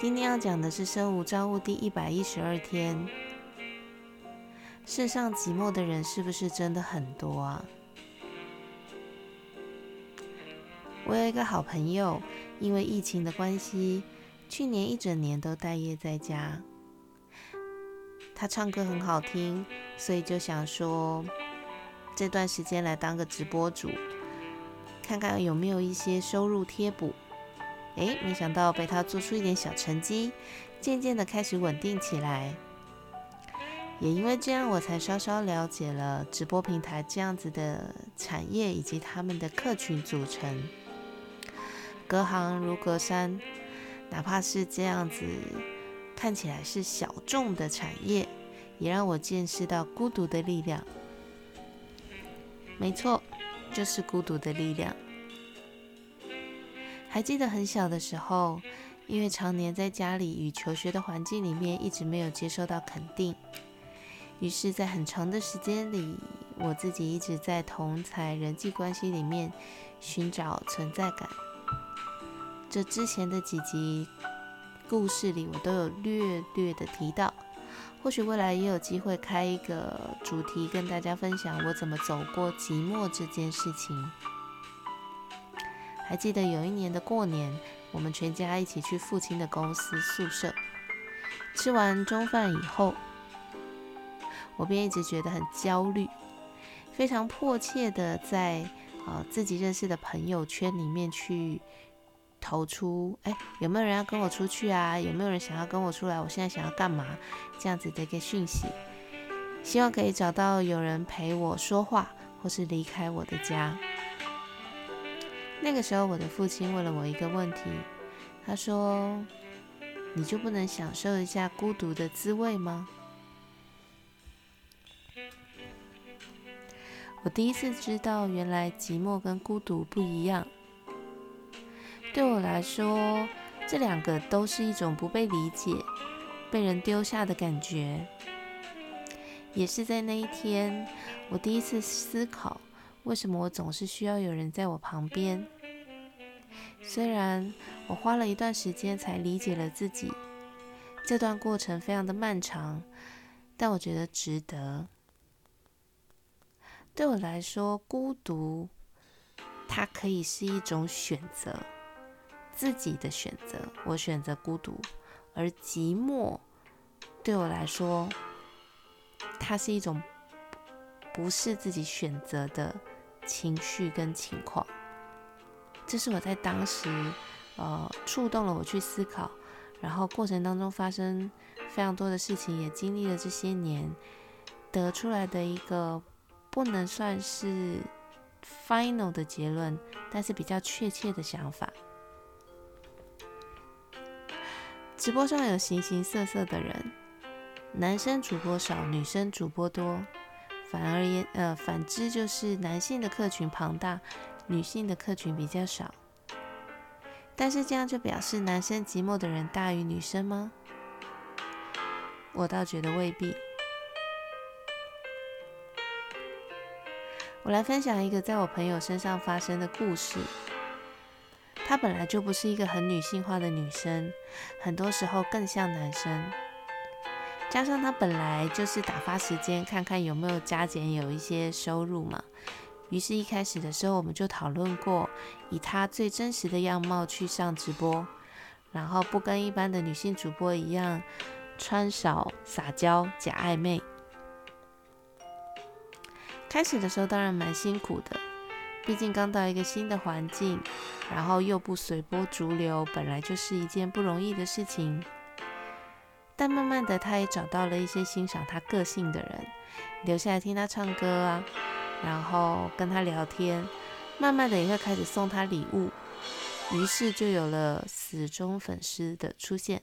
今天要讲的是生物招物第一百一十二天。世上寂寞的人是不是真的很多啊？我有一个好朋友，因为疫情的关系，去年一整年都待业在家。他唱歌很好听，所以就想说这段时间来当个直播主，看看有没有一些收入贴补。哎，没想到被他做出一点小成绩，渐渐的开始稳定起来。也因为这样，我才稍稍了解了直播平台这样子的产业以及他们的客群组成。隔行如隔山，哪怕是这样子看起来是小众的产业，也让我见识到孤独的力量。没错，就是孤独的力量。还记得很小的时候，因为常年在家里与求学的环境里面，一直没有接受到肯定，于是，在很长的时间里，我自己一直在同才人际关系里面寻找存在感。这之前的几集故事里，我都有略略的提到，或许未来也有机会开一个主题，跟大家分享我怎么走过寂寞这件事情。还记得有一年的过年，我们全家一起去父亲的公司宿舍。吃完中饭以后，我便一直觉得很焦虑，非常迫切的在啊自己认识的朋友圈里面去投出，哎，有没有人要跟我出去啊？有没有人想要跟我出来？我现在想要干嘛？这样子的一个讯息，希望可以找到有人陪我说话，或是离开我的家。那个时候，我的父亲问了我一个问题，他说：“你就不能享受一下孤独的滋味吗？”我第一次知道，原来寂寞跟孤独不一样。对我来说，这两个都是一种不被理解、被人丢下的感觉。也是在那一天，我第一次思考。为什么我总是需要有人在我旁边？虽然我花了一段时间才理解了自己，这段过程非常的漫长，但我觉得值得。对我来说，孤独它可以是一种选择，自己的选择。我选择孤独，而寂寞对我来说，它是一种不是自己选择的。情绪跟情况，这是我在当时，呃，触动了我去思考，然后过程当中发生非常多的事情，也经历了这些年，得出来的一个不能算是 final 的结论，但是比较确切的想法。直播上有形形色色的人，男生主播少，女生主播多。反而言，呃，反之就是男性的客群庞大，女性的客群比较少。但是这样就表示男生寂寞的人大于女生吗？我倒觉得未必。我来分享一个在我朋友身上发生的故事。她本来就不是一个很女性化的女生，很多时候更像男生。加上他本来就是打发时间，看看有没有加减有一些收入嘛。于是，一开始的时候我们就讨论过，以他最真实的样貌去上直播，然后不跟一般的女性主播一样穿少、撒娇、假暧昧。开始的时候当然蛮辛苦的，毕竟刚到一个新的环境，然后又不随波逐流，本来就是一件不容易的事情。但慢慢的，他也找到了一些欣赏他个性的人，留下来听他唱歌啊，然后跟他聊天，慢慢的也会开始送他礼物，于是就有了死忠粉丝的出现。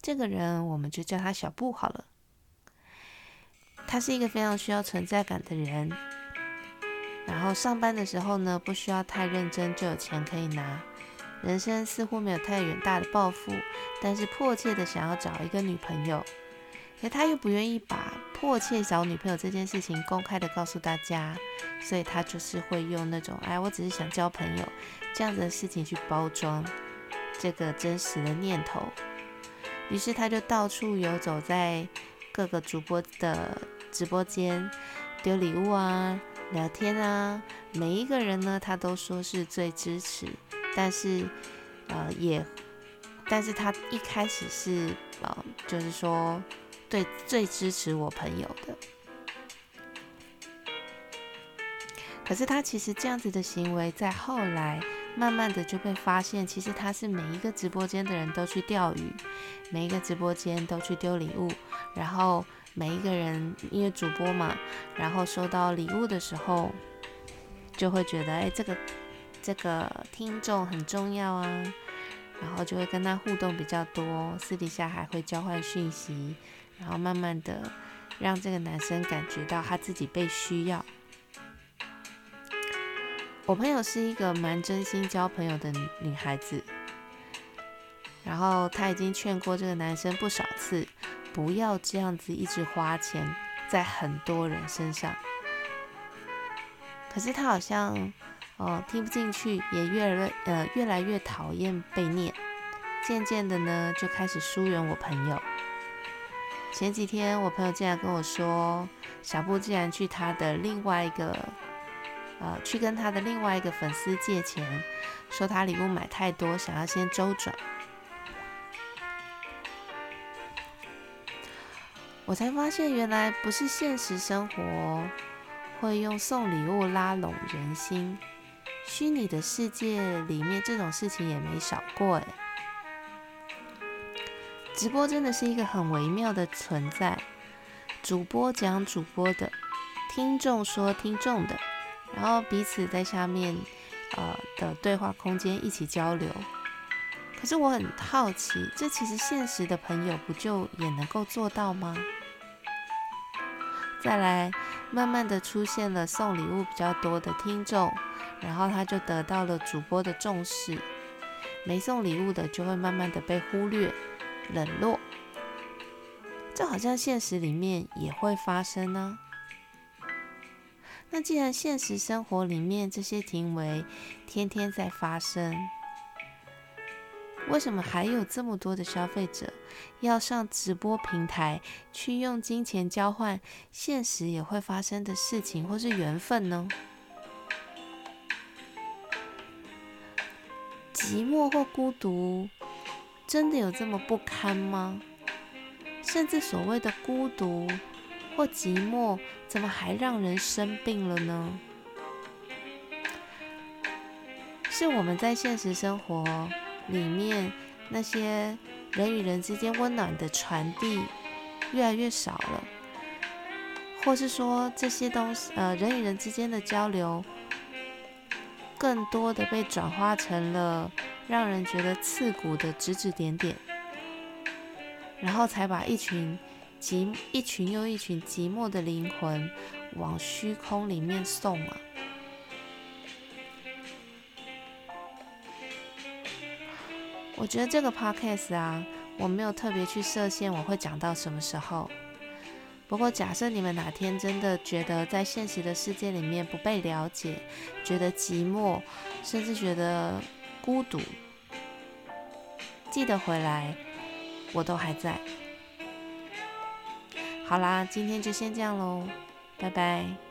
这个人我们就叫他小布好了。他是一个非常需要存在感的人，然后上班的时候呢，不需要太认真就有钱可以拿。人生似乎没有太远大的抱负，但是迫切的想要找一个女朋友，可他又不愿意把迫切找女朋友这件事情公开的告诉大家，所以他就是会用那种“哎，我只是想交朋友”这样子的事情去包装这个真实的念头。于是他就到处游走在各个主播的。直播间丢礼物啊，聊天啊，每一个人呢，他都说是最支持，但是呃也，但是他一开始是呃就是说对最支持我朋友的，可是他其实这样子的行为，在后来慢慢的就被发现，其实他是每一个直播间的人都去钓鱼，每一个直播间都去丢礼物，然后。每一个人因为主播嘛，然后收到礼物的时候，就会觉得哎，这个这个听众很重要啊，然后就会跟他互动比较多，私底下还会交换讯息，然后慢慢的让这个男生感觉到他自己被需要。我朋友是一个蛮真心交朋友的女孩子，然后她已经劝过这个男生不少次。不要这样子一直花钱在很多人身上。可是他好像，哦，听不进去，也越来越呃越来越讨厌被念。渐渐的呢，就开始疏远我朋友。前几天我朋友竟然跟我说，小布竟然去他的另外一个，呃，去跟他的另外一个粉丝借钱，说他礼物买太多，想要先周转。我才发现，原来不是现实生活会用送礼物拉拢人心，虚拟的世界里面这种事情也没少过哎。直播真的是一个很微妙的存在，主播讲主播的，听众说听众的，然后彼此在下面呃的对话空间一起交流。可是我很好奇，这其实现实的朋友不就也能够做到吗？再来，慢慢的出现了送礼物比较多的听众，然后他就得到了主播的重视。没送礼物的就会慢慢的被忽略、冷落。这好像现实里面也会发生呢。那既然现实生活里面这些行为天天在发生，为什么还有这么多的消费者要上直播平台去用金钱交换现实也会发生的事情或是缘分呢？寂寞或孤独真的有这么不堪吗？甚至所谓的孤独或寂寞，怎么还让人生病了呢？是我们在现实生活。里面那些人与人之间温暖的传递越来越少了，或是说这些东西，呃，人与人之间的交流，更多的被转化成了让人觉得刺骨的指指点点，然后才把一群寂一群又一群寂寞的灵魂往虚空里面送啊。我觉得这个 podcast 啊，我没有特别去设限，我会讲到什么时候。不过，假设你们哪天真的觉得在现实的世界里面不被了解，觉得寂寞，甚至觉得孤独，记得回来，我都还在。好啦，今天就先这样喽，拜拜。